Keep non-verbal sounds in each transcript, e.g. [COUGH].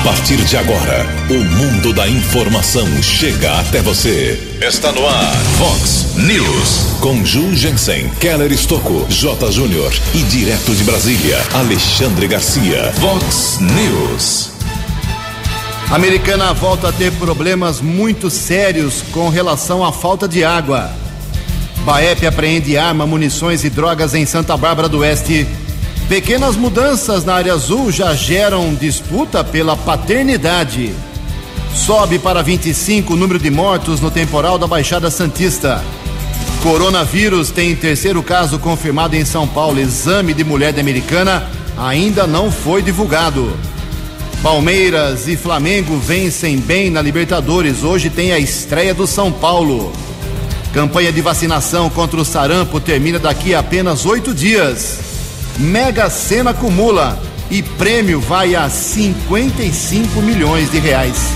A partir de agora, o mundo da informação chega até você. Está no ar, Fox News. Com Ju Jensen, Keller Estocco, J. Júnior e direto de Brasília, Alexandre Garcia. Fox News. A americana volta a ter problemas muito sérios com relação à falta de água. Baep apreende arma, munições e drogas em Santa Bárbara do Oeste. Pequenas mudanças na área azul já geram disputa pela paternidade. Sobe para 25 o número de mortos no temporal da Baixada Santista. Coronavírus tem terceiro caso confirmado em São Paulo. Exame de mulher de americana ainda não foi divulgado. Palmeiras e Flamengo vencem bem na Libertadores. Hoje tem a estreia do São Paulo. Campanha de vacinação contra o sarampo termina daqui a apenas oito dias. Mega Sena acumula e prêmio vai a 55 milhões de reais.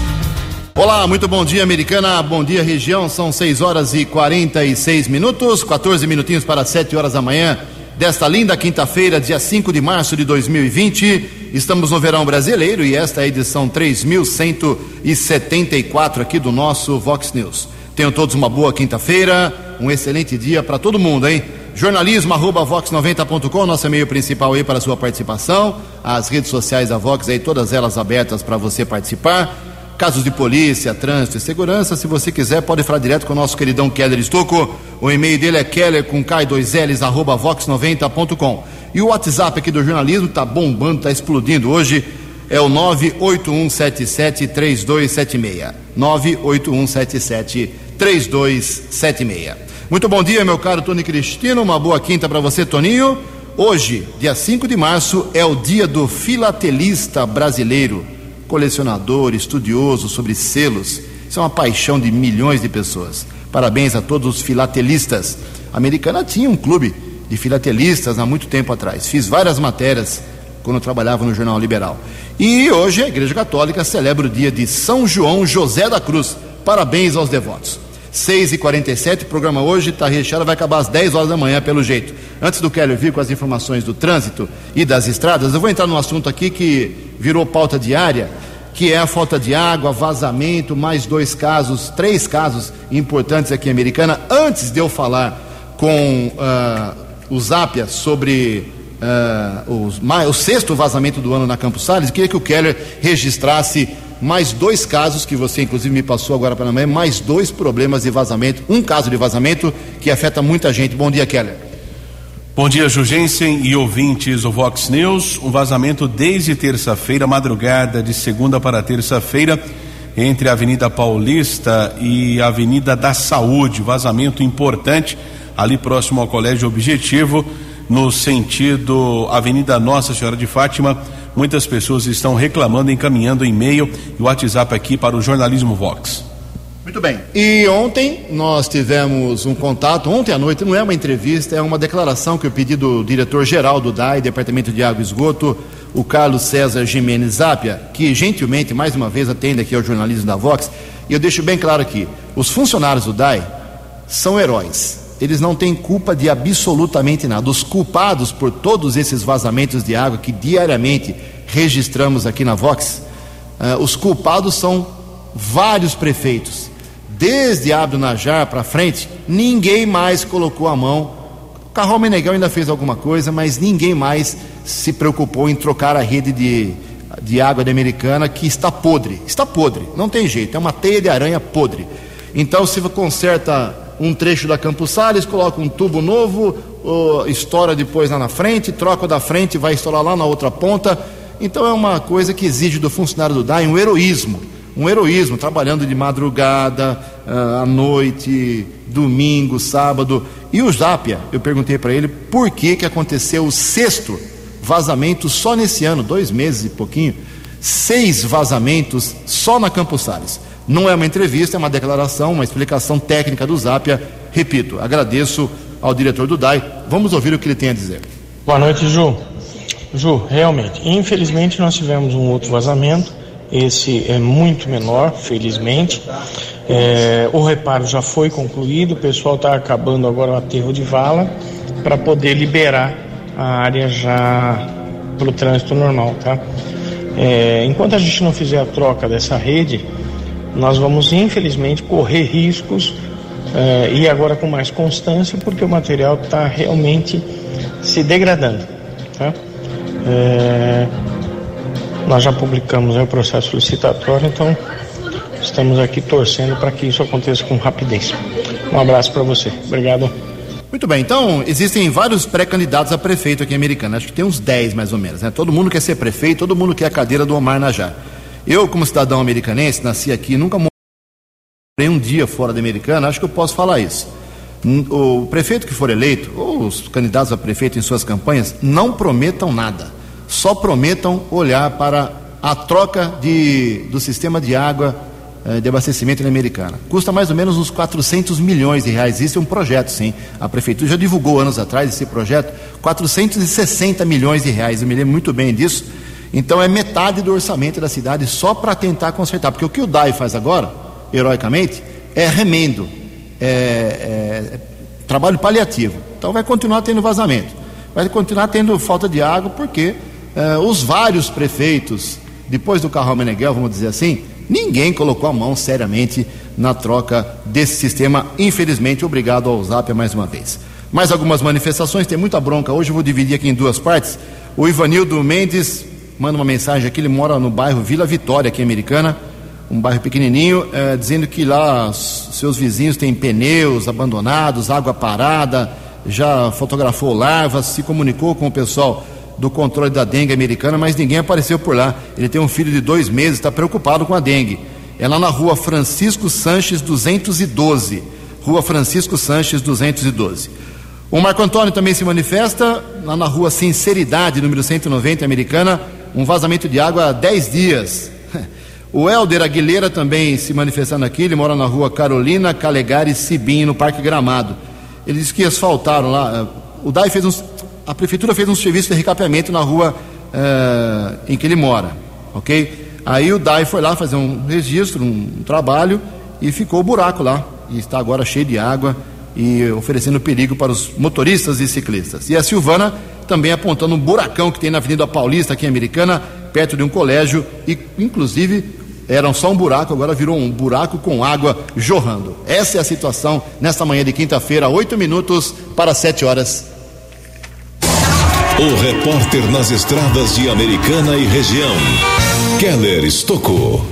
Olá, muito bom dia, americana. Bom dia, região. São 6 horas e 46 minutos, 14 minutinhos para 7 horas da manhã desta linda quinta-feira, dia 5 de março de 2020. Estamos no verão brasileiro e esta é a edição 3174 aqui do nosso Vox News. Tenham todos uma boa quinta-feira, um excelente dia para todo mundo, hein? Jornalismo arroba vox90.com, nosso e-mail principal aí para a sua participação, as redes sociais da Vox aí, todas elas abertas para você participar, casos de polícia, trânsito e segurança, se você quiser pode falar direto com o nosso queridão Keller Estocco, o e-mail dele é keller com k2ls arroba vox90.com e o WhatsApp aqui do jornalismo tá bombando, tá explodindo hoje, é o 981773276 981773276 muito bom dia, meu caro Tony Cristino. Uma boa quinta para você, Toninho. Hoje, dia 5 de março, é o dia do filatelista brasileiro, colecionador, estudioso sobre selos. Isso é uma paixão de milhões de pessoas. Parabéns a todos os filatelistas. A americana tinha um clube de filatelistas há muito tempo atrás. Fiz várias matérias quando eu trabalhava no Jornal Liberal. E hoje a Igreja Católica celebra o dia de São João José da Cruz. Parabéns aos devotos. 6 e 47 o programa hoje está recheado, vai acabar às 10 horas da manhã, pelo jeito. Antes do Keller vir com as informações do trânsito e das estradas, eu vou entrar num assunto aqui que virou pauta diária, que é a falta de água, vazamento, mais dois casos, três casos importantes aqui em Americana. Antes de eu falar com uh, o Zapia sobre uh, os, o sexto vazamento do ano na Campos Salles, queria que o Keller registrasse mais dois casos que você inclusive me passou agora para amanhã, mais dois problemas de vazamento, um caso de vazamento que afeta muita gente. Bom dia, Keller. Bom dia, Jugensen e ouvintes do Vox News. Um vazamento desde terça-feira, madrugada de segunda para terça-feira, entre a Avenida Paulista e a Avenida da Saúde. Vazamento importante ali próximo ao Colégio Objetivo, no sentido Avenida Nossa Senhora de Fátima Muitas pessoas estão reclamando, encaminhando e-mail e WhatsApp aqui para o Jornalismo Vox. Muito bem. E ontem nós tivemos um contato, ontem à noite, não é uma entrevista, é uma declaração que eu pedi do diretor-geral do DAI, Departamento de Água e Esgoto, o Carlos César Jimenez Zapia, que gentilmente, mais uma vez, atende aqui ao jornalismo da Vox. E eu deixo bem claro aqui: os funcionários do DAI são heróis. Eles não têm culpa de absolutamente nada. Os culpados por todos esses vazamentos de água que diariamente registramos aqui na Vox, uh, os culpados são vários prefeitos. Desde Abdo Najar para frente, ninguém mais colocou a mão. O Carrol Meneghel ainda fez alguma coisa, mas ninguém mais se preocupou em trocar a rede de, de água da Americana que está podre. Está podre, não tem jeito, é uma teia de aranha podre. Então, se conserta um trecho da Campos Sales, coloca um tubo novo, uh, estoura depois lá na frente, troca da frente, vai estourar lá na outra ponta. Então é uma coisa que exige do funcionário do DAI um heroísmo, um heroísmo, trabalhando de madrugada, uh, à noite, domingo, sábado. E o Zapia, eu perguntei para ele por que, que aconteceu o sexto vazamento só nesse ano, dois meses e pouquinho, seis vazamentos só na Campos Sales. Não é uma entrevista, é uma declaração, uma explicação técnica do Zapia. Repito, agradeço ao diretor do DAI. Vamos ouvir o que ele tem a dizer. Boa noite, Ju. Ju, realmente, infelizmente nós tivemos um outro vazamento. Esse é muito menor, felizmente. É, o reparo já foi concluído, o pessoal está acabando agora o aterro de vala para poder liberar a área já para o trânsito normal, tá? É, enquanto a gente não fizer a troca dessa rede, nós vamos infelizmente correr riscos é, e agora com mais constância, porque o material está realmente se degradando. Tá? É, nós já publicamos o processo licitatório, então estamos aqui torcendo para que isso aconteça com rapidez. Um abraço para você. Obrigado. Muito bem, então existem vários pré-candidatos a prefeito aqui em Americana, acho que tem uns 10 mais ou menos, né? Todo mundo quer ser prefeito, todo mundo quer a cadeira do Omar Najar. Eu, como cidadão americanense, nasci aqui, nunca morei um dia fora da Americana, acho que eu posso falar isso. O prefeito que for eleito, ou os candidatos a prefeito em suas campanhas, não prometam nada, só prometam olhar para a troca de, do sistema de água eh, de abastecimento na Americana. Custa mais ou menos uns 400 milhões de reais. Isso é um projeto, sim. A prefeitura já divulgou anos atrás esse projeto, 460 milhões de reais. Eu me lembro muito bem disso. Então é metade do orçamento da cidade só para tentar consertar. Porque o que o DAI faz agora, heroicamente, é remendo, é, é trabalho paliativo. Então vai continuar tendo vazamento, vai continuar tendo falta de água, porque é, os vários prefeitos, depois do Carral Meneghel, vamos dizer assim, Ninguém colocou a mão seriamente na troca desse sistema. Infelizmente, obrigado ao Zap mais uma vez. Mais algumas manifestações, tem muita bronca hoje, eu vou dividir aqui em duas partes. O Ivanildo Mendes manda uma mensagem aqui, ele mora no bairro Vila Vitória, aqui em Americana, um bairro pequenininho, é, dizendo que lá seus vizinhos têm pneus abandonados, água parada, já fotografou larvas, se comunicou com o pessoal do controle da dengue americana, mas ninguém apareceu por lá. Ele tem um filho de dois meses, está preocupado com a dengue. É lá na rua Francisco Sanches 212. Rua Francisco Sanches 212. O Marco Antônio também se manifesta lá na rua Sinceridade, número 190, americana, um vazamento de água há 10 dias. [LAUGHS] O Helder Aguilera também se manifestando aqui, ele mora na rua Carolina Calegari Sibim, no Parque Gramado. Ele disse que asfaltaram lá. O DAI fez uns a prefeitura fez um serviço de recapeamento na rua uh, em que ele mora, ok? Aí o DAI foi lá fazer um registro, um trabalho e ficou o buraco lá e está agora cheio de água e oferecendo perigo para os motoristas e ciclistas. E a Silvana também apontando um buracão que tem na Avenida Paulista aqui em Americana, perto de um colégio e inclusive era só um buraco, agora virou um buraco com água jorrando. Essa é a situação nesta manhã de quinta-feira, oito minutos para sete horas. O repórter nas estradas de Americana e região, Keller Estocou.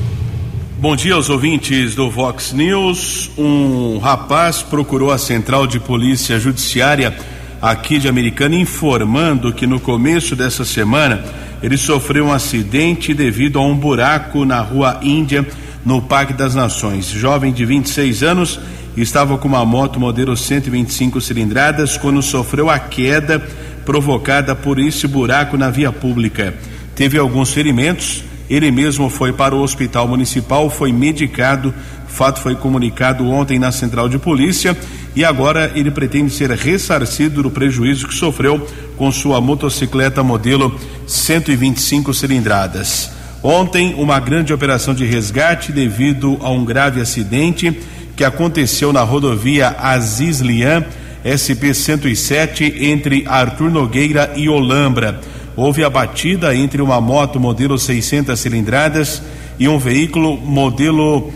Bom dia aos ouvintes do Vox News. Um rapaz procurou a central de polícia judiciária aqui de Americana informando que no começo dessa semana ele sofreu um acidente devido a um buraco na rua Índia, no Parque das Nações. Jovem de 26 anos estava com uma moto modelo 125 cilindradas quando sofreu a queda provocada por esse buraco na via pública. Teve alguns ferimentos, ele mesmo foi para o hospital municipal, foi medicado. Fato foi comunicado ontem na central de polícia e agora ele pretende ser ressarcido do prejuízo que sofreu com sua motocicleta modelo 125 cilindradas. Ontem, uma grande operação de resgate devido a um grave acidente que aconteceu na rodovia Aziz Lian SP-107 entre Arthur Nogueira e Olambra. Houve a batida entre uma moto modelo 600 cilindradas e um veículo modelo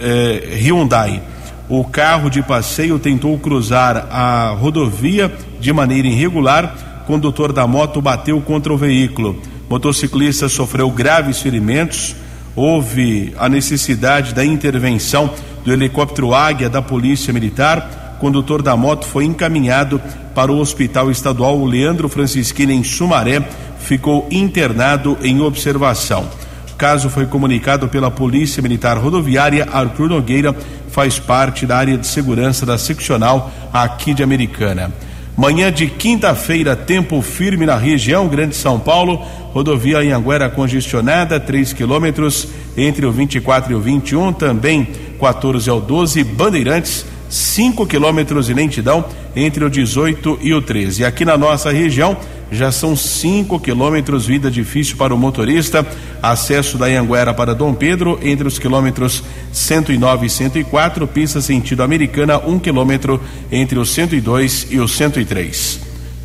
eh, Hyundai. O carro de passeio tentou cruzar a rodovia de maneira irregular. O condutor da moto bateu contra o veículo. O motociclista sofreu graves ferimentos. Houve a necessidade da intervenção do helicóptero Águia da Polícia Militar condutor da moto foi encaminhado para o Hospital Estadual Leandro Francisquini em Sumaré, ficou internado em observação. O caso foi comunicado pela Polícia Militar Rodoviária. Arthur Nogueira faz parte da área de segurança da seccional aqui de Americana. Manhã de quinta-feira, tempo firme na região Grande São Paulo, rodovia Anhanguera congestionada, 3 quilômetros entre o 24 e o 21, também 14 ao 12, Bandeirantes 5 quilômetros de lentidão entre o 18 e o 13. Aqui na nossa região já são 5 quilômetros, vida difícil para o motorista. Acesso da Anguera para Dom Pedro entre os quilômetros 109 e 104, pista sentido americana, 1 um quilômetro entre o 102 e o 103.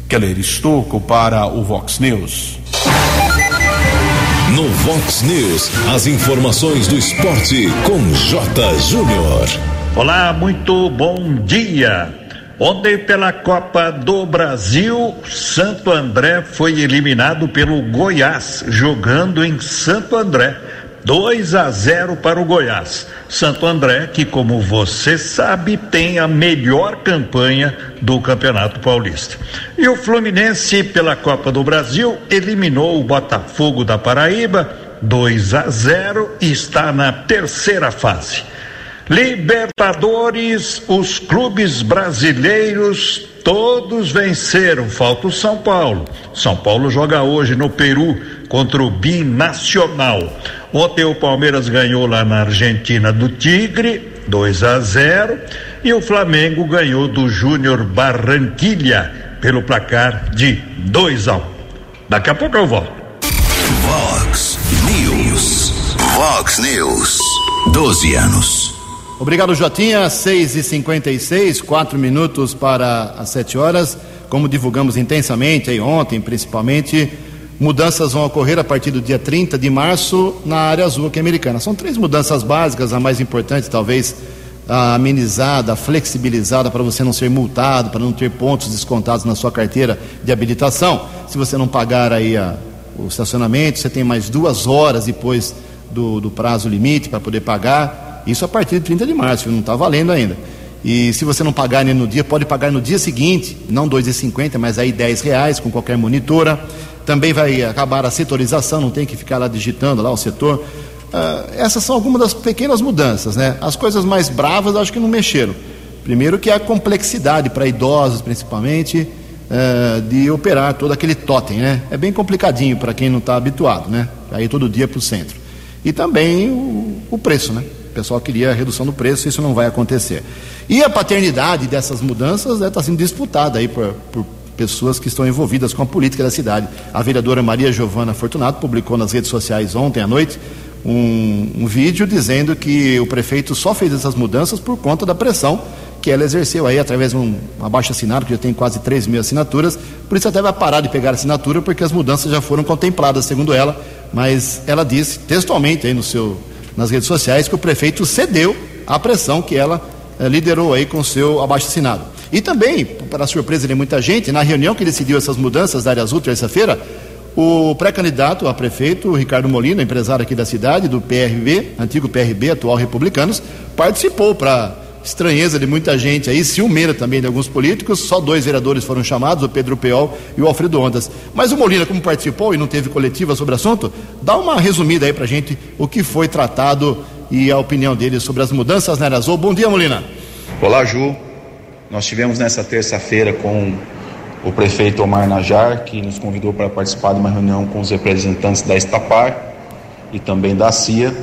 Keller Estocco para o Vox News. No Vox News, as informações do esporte com J. Júnior. Olá, muito bom dia. Ontem, pela Copa do Brasil, Santo André foi eliminado pelo Goiás, jogando em Santo André. 2 a 0 para o Goiás. Santo André, que como você sabe, tem a melhor campanha do Campeonato Paulista. E o Fluminense, pela Copa do Brasil, eliminou o Botafogo da Paraíba 2 a 0 e está na terceira fase. Libertadores, os clubes brasileiros todos venceram, falta o São Paulo. São Paulo joga hoje no Peru contra o Binacional. Ontem o Palmeiras ganhou lá na Argentina do Tigre, 2 a 0, e o Flamengo ganhou do Júnior Barranquilha pelo placar de 2 a 1. Daqui a pouco eu volto. Vox News. Vox News. 12 anos. Obrigado, Jotinha. 6 e 56 quatro minutos para as 7 horas. Como divulgamos intensamente aí ontem, principalmente, mudanças vão ocorrer a partir do dia 30 de março na área azul aqui americana. São três mudanças básicas, a mais importante, talvez, a amenizada, a flexibilizada para você não ser multado, para não ter pontos descontados na sua carteira de habilitação. Se você não pagar aí a, o estacionamento, você tem mais duas horas depois do, do prazo limite para poder pagar isso a partir de 30 de março, não está valendo ainda. E se você não pagar no dia, pode pagar no dia seguinte, não 2,50, mas aí 10 reais com qualquer monitora. Também vai acabar a setorização, não tem que ficar lá digitando lá o setor. Uh, essas são algumas das pequenas mudanças, né? As coisas mais bravas acho que não mexeram. Primeiro que é a complexidade para idosos, principalmente, uh, de operar todo aquele totem, né? É bem complicadinho para quem não está habituado, né? Aí todo dia para o centro. E também o, o preço, né? Pessoal queria a redução do preço, isso não vai acontecer. E a paternidade dessas mudanças está né, tá sendo disputada aí por, por pessoas que estão envolvidas com a política da cidade. A vereadora Maria Giovana Fortunato publicou nas redes sociais ontem à noite um, um, vídeo dizendo que o prefeito só fez essas mudanças por conta da pressão que ela exerceu aí através de um abaixo assinado, que já tem quase 3 mil assinaturas, por isso até vai parar de pegar assinatura, porque as mudanças já foram contempladas, segundo ela, mas ela disse textualmente aí no seu nas redes sociais que o prefeito cedeu à pressão que ela eh, liderou aí com seu abaixo-assinado. E também, para surpresa de muita gente, na reunião que decidiu essas mudanças da área azul terça-feira, o pré-candidato a prefeito, Ricardo Molina, empresário aqui da cidade, do PRB, antigo PRB, atual Republicanos, participou para estranheza de muita gente aí, ciumeira também de alguns políticos, só dois vereadores foram chamados, o Pedro Peol e o Alfredo Ondas. Mas o Molina, como participou e não teve coletiva sobre o assunto, dá uma resumida aí pra gente o que foi tratado e a opinião dele sobre as mudanças na Azul. Bom dia, Molina. Olá, Ju. Nós tivemos nessa terça-feira com o prefeito Omar Najar, que nos convidou para participar de uma reunião com os representantes da Estapar e também da CIA,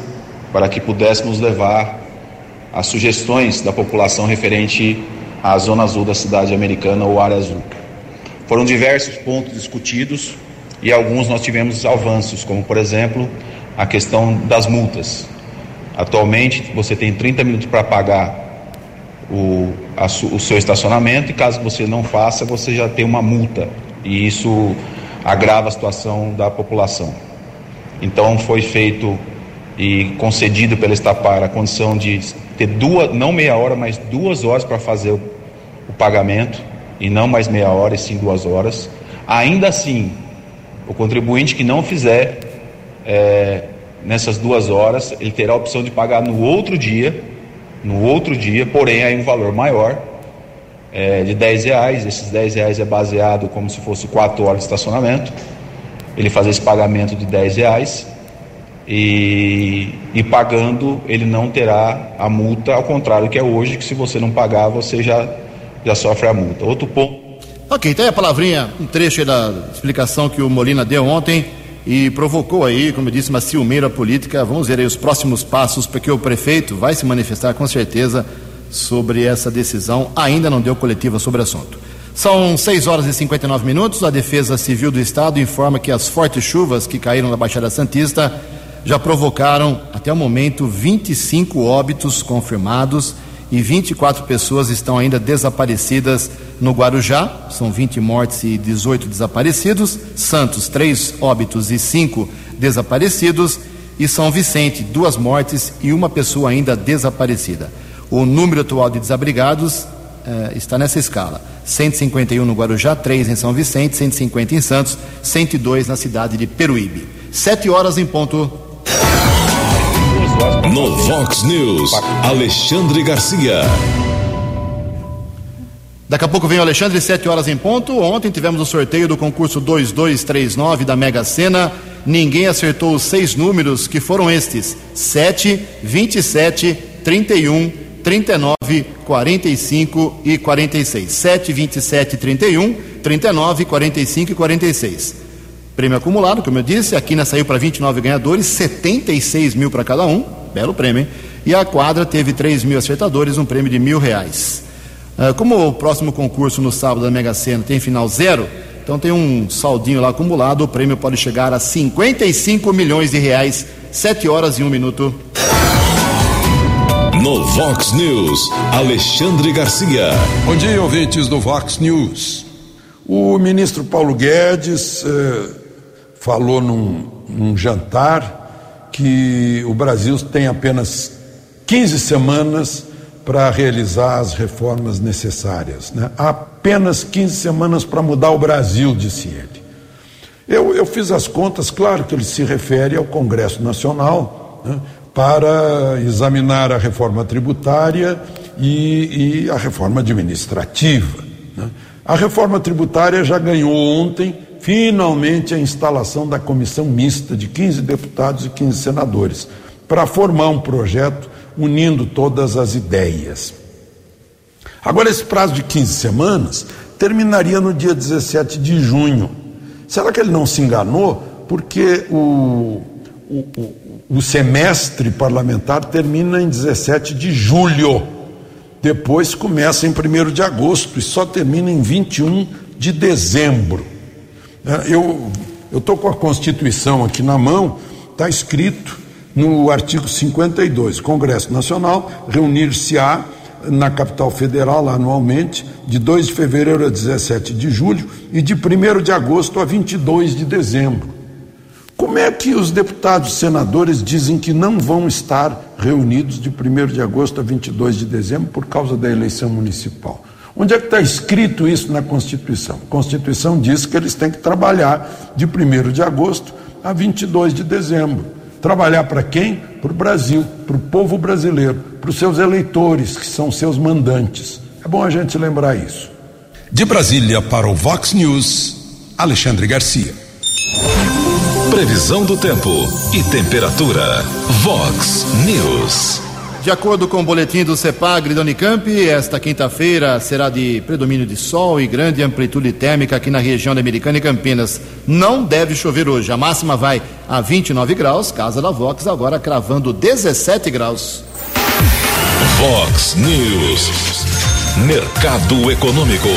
para que pudéssemos levar as sugestões da população referente à zona azul da cidade americana ou área azul. Foram diversos pontos discutidos e alguns nós tivemos avanços, como por exemplo a questão das multas. Atualmente você tem 30 minutos para pagar o, a, o seu estacionamento e caso você não faça, você já tem uma multa e isso agrava a situação da população. Então foi feito e concedido pela Estapar a condição de ter duas, não meia hora, mas duas horas para fazer o, o, pagamento, e não mais meia hora, e sim duas horas. Ainda assim, o contribuinte que não fizer é, nessas duas horas, ele terá a opção de pagar no outro dia, no outro dia, porém aí um valor maior, é, de 10 reais. Esses 10 reais é baseado como se fosse quatro horas de estacionamento. Ele faz esse pagamento de 10 reais e, e, pagando ele não terá a multa, ao contrário que é hoje, que se você não pagar, você já, já sofre a multa. Outro ponto. Ok, tem a palavrinha, um trecho da explicação que o Molina deu ontem e provocou aí, como eu disse, uma ciumeira política. Vamos ver aí os próximos passos, porque o prefeito vai se manifestar com certeza sobre essa decisão. Ainda não deu coletiva sobre o assunto. São 6 horas e 59 minutos. A Defesa Civil do Estado informa que as fortes chuvas que caíram na Baixada Santista já provocaram, até o momento, 25 óbitos confirmados e 24 pessoas estão ainda desaparecidas no Guarujá, são 20 mortes e 18 desaparecidos, Santos, 3 óbitos e 5 desaparecidos, e São Vicente, duas mortes e uma pessoa ainda desaparecida. O número atual de desabrigados eh, está nessa escala: 151 no Guarujá, 3 em São Vicente, 150 em Santos, 102 na cidade de Peruíbe. Sete horas em ponto. No Vox News, Alexandre Garcia. Daqui a pouco vem o Alexandre, 7 horas em ponto. Ontem tivemos o sorteio do concurso 2239 da Mega Sena. Ninguém acertou os seis números que foram estes: 7, 27, 31, 39, 45 e 46. 7, 27, 31, 39, 45 e 46. Prêmio acumulado, como eu disse, a quina saiu para 29 ganhadores, 76 mil para cada um, belo prêmio, hein? E a quadra teve 3 mil acertadores, um prêmio de mil reais. Uh, como o próximo concurso no sábado da Mega Sena tem final zero, então tem um saldinho lá acumulado, o prêmio pode chegar a 55 milhões de reais, 7 horas e 1 minuto. No Vox News, Alexandre Garcia. Bom dia, ouvintes do Vox News. O ministro Paulo Guedes eh, falou num, num jantar que o Brasil tem apenas 15 semanas para realizar as reformas necessárias. Né? Apenas 15 semanas para mudar o Brasil, disse ele. Eu, eu, fiz as contas, claro que ele se refere ao Congresso Nacional, né? para examinar a reforma tributária e, e a reforma administrativa. Né? A reforma tributária já ganhou ontem, finalmente, a instalação da comissão mista de 15 deputados e 15 senadores, para formar um projeto unindo todas as ideias. Agora, esse prazo de 15 semanas terminaria no dia 17 de junho. Será que ele não se enganou? Porque o, o, o semestre parlamentar termina em 17 de julho. Depois começa em 1 de agosto e só termina em 21 de dezembro. É, eu estou com a Constituição aqui na mão, está escrito no artigo 52: Congresso Nacional reunir-se-á na capital federal anualmente, de 2 de fevereiro a 17 de julho e de 1 de agosto a 22 de dezembro. Como é que os deputados e senadores dizem que não vão estar reunidos de 1 de agosto a 22 de dezembro por causa da eleição municipal? Onde é que está escrito isso na Constituição? A Constituição diz que eles têm que trabalhar de 1 de agosto a 22 de dezembro. Trabalhar para quem? Para o Brasil, para o povo brasileiro, para os seus eleitores, que são seus mandantes. É bom a gente lembrar isso. De Brasília para o Vox News, Alexandre Garcia. Previsão do tempo e temperatura. Vox News. De acordo com o boletim do CEPAGRE da Unicamp, esta quinta-feira será de predomínio de sol e grande amplitude térmica aqui na região da Americana e Campinas. Não deve chover hoje. A máxima vai a 29 graus, casa da Vox agora cravando 17 graus. Vox News. Mercado Econômico.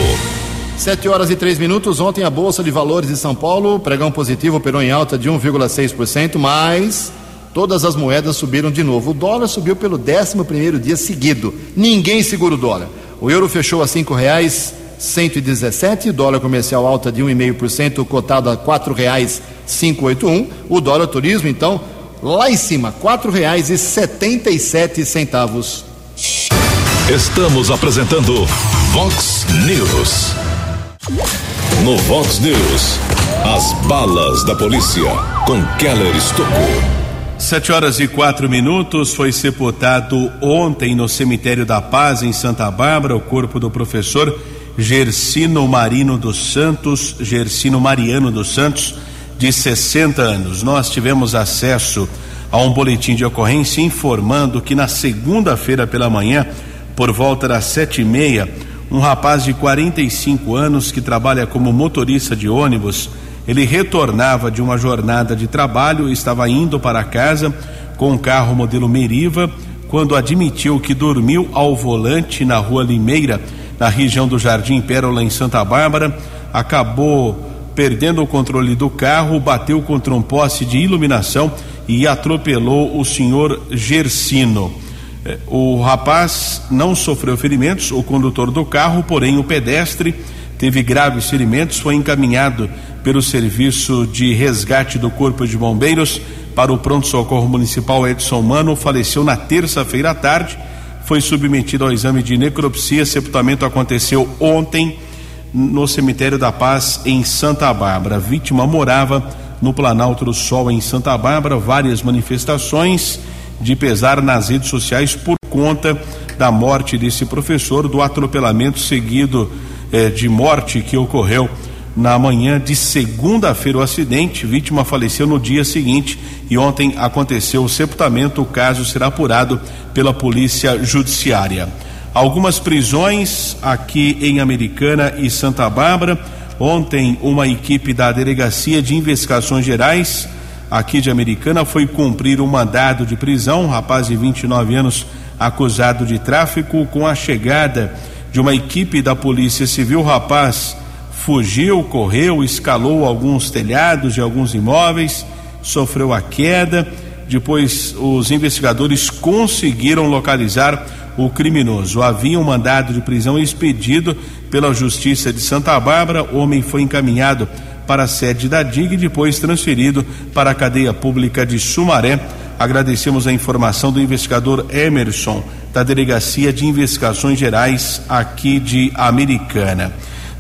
Sete horas e três minutos. Ontem a Bolsa de Valores de São Paulo, pregão positivo, operou em alta de 1,6%, mas todas as moedas subiram de novo. O dólar subiu pelo 11 primeiro dia seguido. Ninguém segura o dólar. O euro fechou a cinco reais 117, dólar comercial alta de 1,5%, cotado a quatro reais 581. O dólar turismo, então, lá em cima, sete centavos. Estamos apresentando Vox News. No Vox News, as balas da polícia com Keller Estocou. Sete horas e quatro minutos foi sepultado ontem no cemitério da Paz em Santa Bárbara o corpo do professor Gersino Marino dos Santos, Gersino Mariano dos Santos, de 60 anos. Nós tivemos acesso a um boletim de ocorrência informando que na segunda-feira pela manhã, por volta das sete e meia, um rapaz de 45 anos que trabalha como motorista de ônibus. Ele retornava de uma jornada de trabalho, estava indo para casa com um carro modelo Meriva, quando admitiu que dormiu ao volante na rua Limeira, na região do Jardim Pérola, em Santa Bárbara. Acabou perdendo o controle do carro, bateu contra um poste de iluminação e atropelou o senhor Gersino. Eh, o rapaz não sofreu ferimentos, o condutor do carro, porém o pedestre teve graves ferimentos, foi encaminhado pelo serviço de resgate do Corpo de Bombeiros para o pronto-socorro municipal Edson Mano, faleceu na terça-feira à tarde, foi submetido ao exame de necropsia, sepultamento aconteceu ontem no cemitério da Paz em Santa Bárbara. A vítima morava no Planalto do Sol em Santa Bárbara, várias manifestações de pesar nas redes sociais por conta da morte desse professor, do atropelamento seguido eh, de morte que ocorreu na manhã de segunda-feira o acidente, vítima faleceu no dia seguinte e ontem aconteceu o sepultamento. O caso será apurado pela Polícia Judiciária. Algumas prisões aqui em Americana e Santa Bárbara. Ontem, uma equipe da Delegacia de Investigações Gerais aqui de Americana foi cumprir um mandado de prisão. Um rapaz de 29 anos acusado de tráfico. Com a chegada de uma equipe da Polícia Civil, o rapaz fugiu, correu, escalou alguns telhados de alguns imóveis, sofreu a queda. Depois, os investigadores conseguiram localizar o criminoso. Havia um mandado de prisão expedido pela Justiça de Santa Bárbara. O homem foi encaminhado para a sede da DIG e depois transferido para a cadeia pública de Sumaré. Agradecemos a informação do investigador Emerson, da Delegacia de Investigações Gerais aqui de Americana.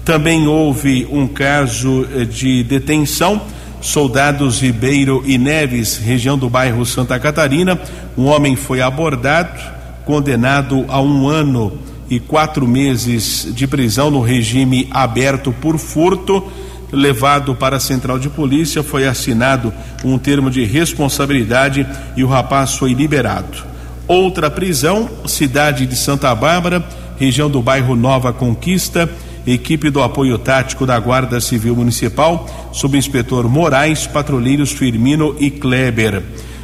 Também houve um caso eh, de detenção. Soldados Ribeiro e Neves, região do bairro Santa Catarina. Um homem foi abordado, condenado a um ano e quatro meses de prisão no regime aberto por furto. Levado para a central de polícia, foi assinado um termo de responsabilidade e o rapaz foi liberado. Outra prisão, cidade de Santa Bárbara, região do bairro Nova Conquista equipe do apoio tático da Guarda Civil Municipal, subinspetor Moraes, patrulheiros Firmino e Kleber.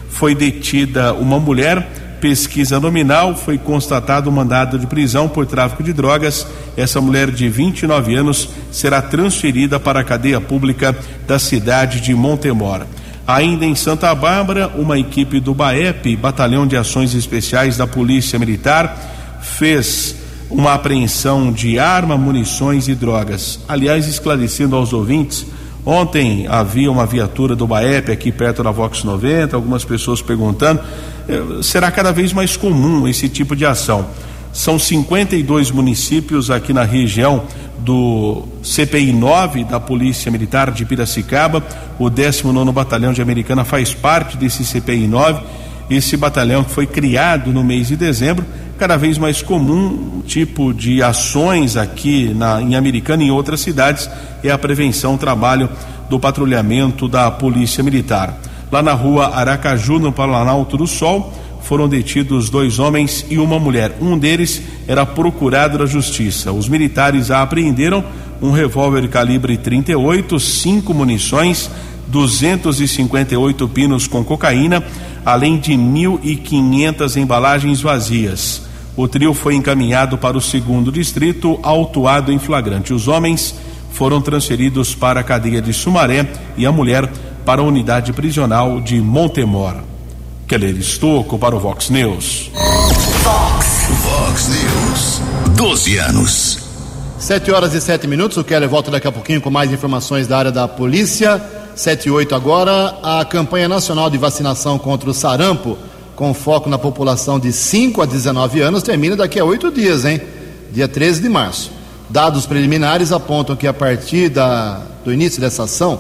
Foi detida uma mulher, pesquisa nominal, foi constatado um mandado de prisão por tráfico de drogas. Essa mulher de 29 anos será transferida para a cadeia pública da cidade de Montemor. Ainda em Santa Bárbara, uma equipe do BAEP, Batalhão de Ações Especiais da Polícia Militar, fez uma apreensão de arma, munições e drogas. Aliás, esclarecendo aos ouvintes, ontem havia uma viatura do BAEP aqui perto da Vox 90, algumas pessoas perguntando, eh, será cada vez mais comum esse tipo de ação. São 52 municípios aqui na região do CPI 9 da Polícia Militar de Piracicaba. O 19 Batalhão de Americana faz parte desse CPI 9. Esse batalhão foi criado no mês de dezembro cada vez mais comum tipo de ações aqui na, em Americana e em outras cidades é a prevenção, o trabalho do patrulhamento da Polícia Militar. Lá na rua Aracaju, no Planalto do Sol, foram detidos dois homens e uma mulher. Um deles era procurado da Justiça. Os militares apreenderam um revólver calibre 38, cinco munições, 258 pinos com cocaína, além de 1.500 embalagens vazias. O trio foi encaminhado para o segundo distrito, autuado em flagrante. Os homens foram transferidos para a cadeia de Sumaré e a mulher para a unidade prisional de Montemor. Keller Estocco para o Vox News. Vox. Vox News. 12 anos. Sete horas e sete minutos. O Keller volta daqui a pouquinho com mais informações da área da polícia. Sete e oito agora. A campanha nacional de vacinação contra o sarampo com foco na população de 5 a 19 anos, termina daqui a oito dias, hein? Dia 13 de março. Dados preliminares apontam que a partir da, do início dessa ação,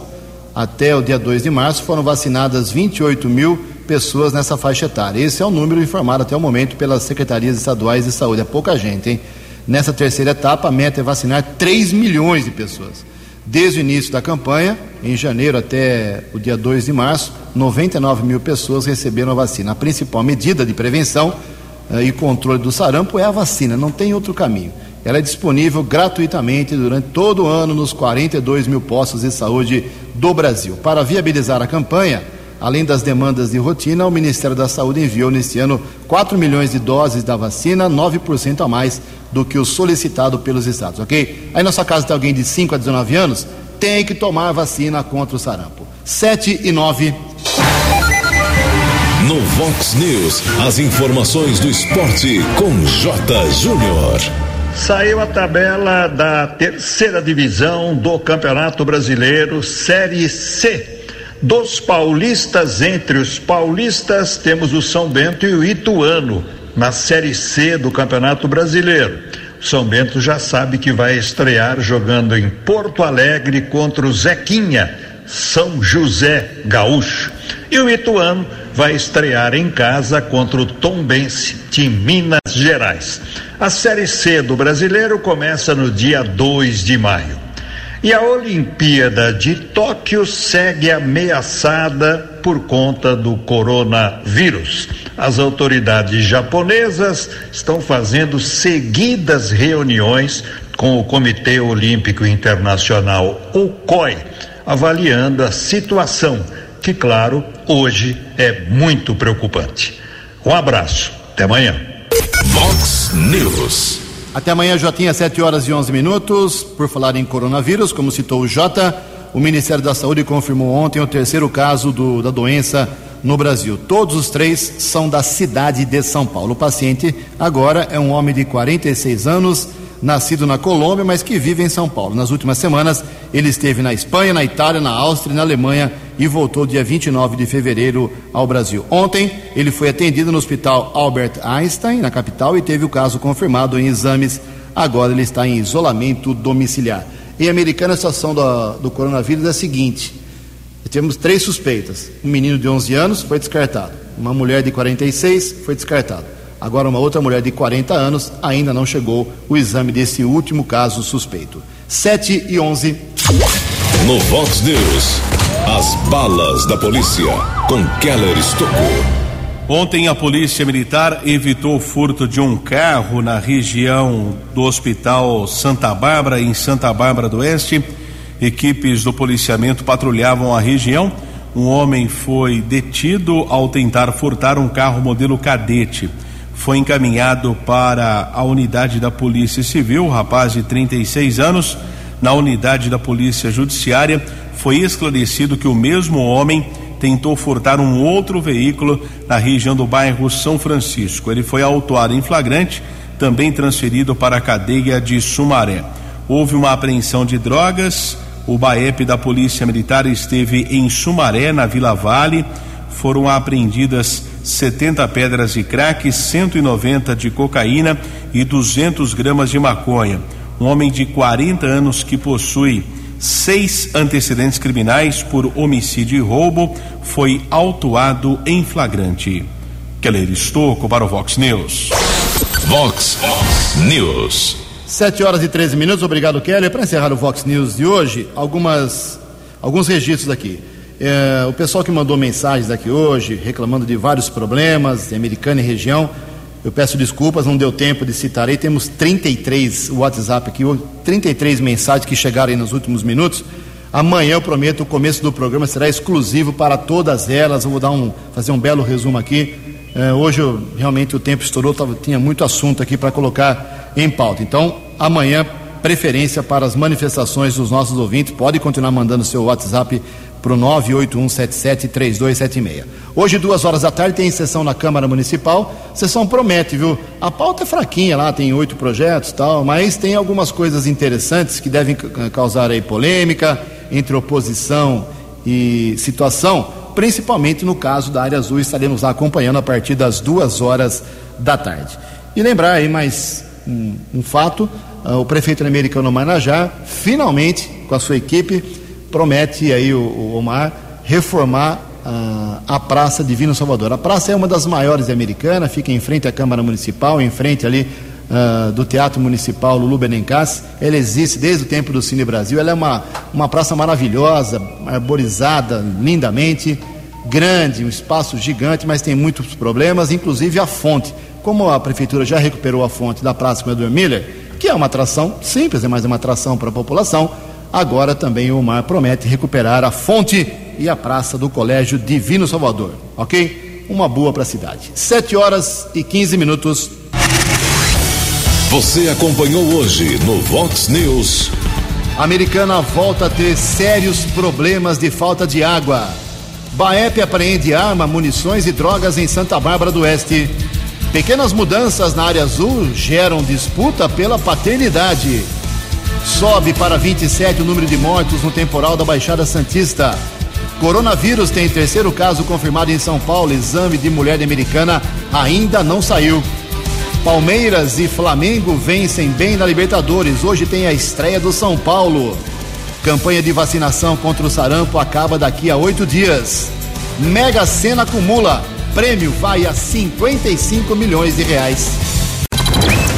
até o dia 2 de março, foram vacinadas 28 mil pessoas nessa faixa etária. Esse é o número informado até o momento pelas secretarias estaduais de saúde. É pouca gente, hein? Nessa terceira etapa, a meta é vacinar 3 milhões de pessoas. Desde o início da campanha, em janeiro até o dia 2 de março, 99 mil pessoas receberam a vacina. A principal medida de prevenção eh, e controle do sarampo é a vacina, não tem outro caminho. Ela é disponível gratuitamente durante todo o ano nos 42 mil postos de saúde do Brasil. Para viabilizar a campanha, além das demandas de rotina, o Ministério da Saúde enviou neste ano 4 milhões de doses da vacina, 9% a mais do que o solicitado pelos estados, ok? Aí na sua casa tem alguém de 5 a 19 anos, tem que tomar a vacina contra o sarampo. 7 e 9. No Vox News, as informações do esporte com J. Júnior. Saiu a tabela da terceira divisão do Campeonato Brasileiro, Série C. Dos paulistas, entre os paulistas, temos o São Bento e o Ituano, na Série C do Campeonato Brasileiro. O São Bento já sabe que vai estrear jogando em Porto Alegre contra o Zequinha, São José Gaúcho. E o Ituano vai estrear em casa contra o Tombense, de Minas Gerais. A Série C do Brasileiro começa no dia 2 de maio. E a Olimpíada de Tóquio segue ameaçada por conta do coronavírus. As autoridades japonesas estão fazendo seguidas reuniões com o Comitê Olímpico Internacional, o COI, avaliando a situação, que, claro, hoje é muito preocupante. Um abraço, até amanhã. Vox News. Até amanhã, Jotinha, 7 horas e 11 minutos. Por falar em coronavírus, como citou o Jota, o Ministério da Saúde confirmou ontem o terceiro caso do, da doença no Brasil. Todos os três são da cidade de São Paulo. O paciente agora é um homem de 46 anos nascido na Colômbia, mas que vive em São Paulo. Nas últimas semanas, ele esteve na Espanha, na Itália, na Áustria e na Alemanha e voltou dia 29 de fevereiro ao Brasil. Ontem, ele foi atendido no Hospital Albert Einstein, na capital, e teve o caso confirmado em exames. Agora ele está em isolamento domiciliar. Em Americana, a situação do, do coronavírus é a seguinte: temos três suspeitas. Um menino de 11 anos foi descartado. Uma mulher de 46 foi descartado. Agora, uma outra mulher de 40 anos ainda não chegou o exame desse último caso suspeito. 7 e 11. No Vox News, as balas da polícia com Keller Estocou. Ontem a Polícia Militar evitou o furto de um carro na região do Hospital Santa Bárbara, em Santa Bárbara do Oeste. Equipes do policiamento patrulhavam a região. Um homem foi detido ao tentar furtar um carro modelo cadete foi encaminhado para a unidade da Polícia Civil, rapaz de 36 anos. Na unidade da Polícia Judiciária, foi esclarecido que o mesmo homem tentou furtar um outro veículo na região do bairro São Francisco. Ele foi autuado em flagrante, também transferido para a cadeia de Sumaré. Houve uma apreensão de drogas. O BAEP da Polícia Militar esteve em Sumaré, na Vila Vale. Foram apreendidas 70 pedras de crack, 190 de cocaína e 200 gramas de maconha. Um homem de 40 anos que possui seis antecedentes criminais por homicídio e roubo foi autuado em flagrante. Keller Estocco para o Vox News. Vox News. 7 horas e 13 minutos. Obrigado, Keller. Para encerrar o Vox News de hoje, algumas, alguns registros aqui. É, o pessoal que mandou mensagens aqui hoje, reclamando de vários problemas, de Americana e região, eu peço desculpas, não deu tempo de citar aí. Temos 33 WhatsApp aqui, 33 mensagens que chegaram aí nos últimos minutos. Amanhã eu prometo, o começo do programa será exclusivo para todas elas. Eu vou dar um, fazer um belo resumo aqui. É, hoje eu, realmente o tempo estourou, tava, tinha muito assunto aqui para colocar em pauta. Então, amanhã, preferência para as manifestações dos nossos ouvintes. Pode continuar mandando seu WhatsApp para o 981773276. Hoje, duas horas da tarde, tem sessão na Câmara Municipal. Sessão promete, viu? A pauta é fraquinha lá, tem oito projetos tal, mas tem algumas coisas interessantes que devem causar aí polêmica entre oposição e situação, principalmente no caso da área azul. Estaremos lá acompanhando a partir das duas horas da tarde. E lembrar aí mais um, um fato: uh, o prefeito americano Manajá, finalmente, com a sua equipe, promete aí o, o Omar reformar uh, a Praça Divino Salvador. A praça é uma das maiores da Americana, fica em frente à Câmara Municipal, em frente ali uh, do Teatro Municipal Lulu Benencas. Ela existe desde o tempo do Cine Brasil. Ela é uma, uma praça maravilhosa, arborizada lindamente, grande, um espaço gigante, mas tem muitos problemas, inclusive a fonte. Como a prefeitura já recuperou a fonte da Praça com Edward Miller, que é uma atração simples, é mais uma atração para a população, Agora também o Omar promete recuperar a fonte e a praça do Colégio Divino Salvador. Ok? Uma boa para a cidade. 7 horas e 15 minutos. Você acompanhou hoje no Vox News. A americana volta a ter sérios problemas de falta de água. Baep apreende arma, munições e drogas em Santa Bárbara do Oeste. Pequenas mudanças na área azul geram disputa pela paternidade. Sobe para 27 o número de mortos no temporal da Baixada Santista. Coronavírus tem terceiro caso confirmado em São Paulo. Exame de mulher americana ainda não saiu. Palmeiras e Flamengo vencem bem na Libertadores. Hoje tem a estreia do São Paulo. Campanha de vacinação contra o sarampo acaba daqui a oito dias. Mega Sena acumula. Prêmio vai a 55 milhões de reais.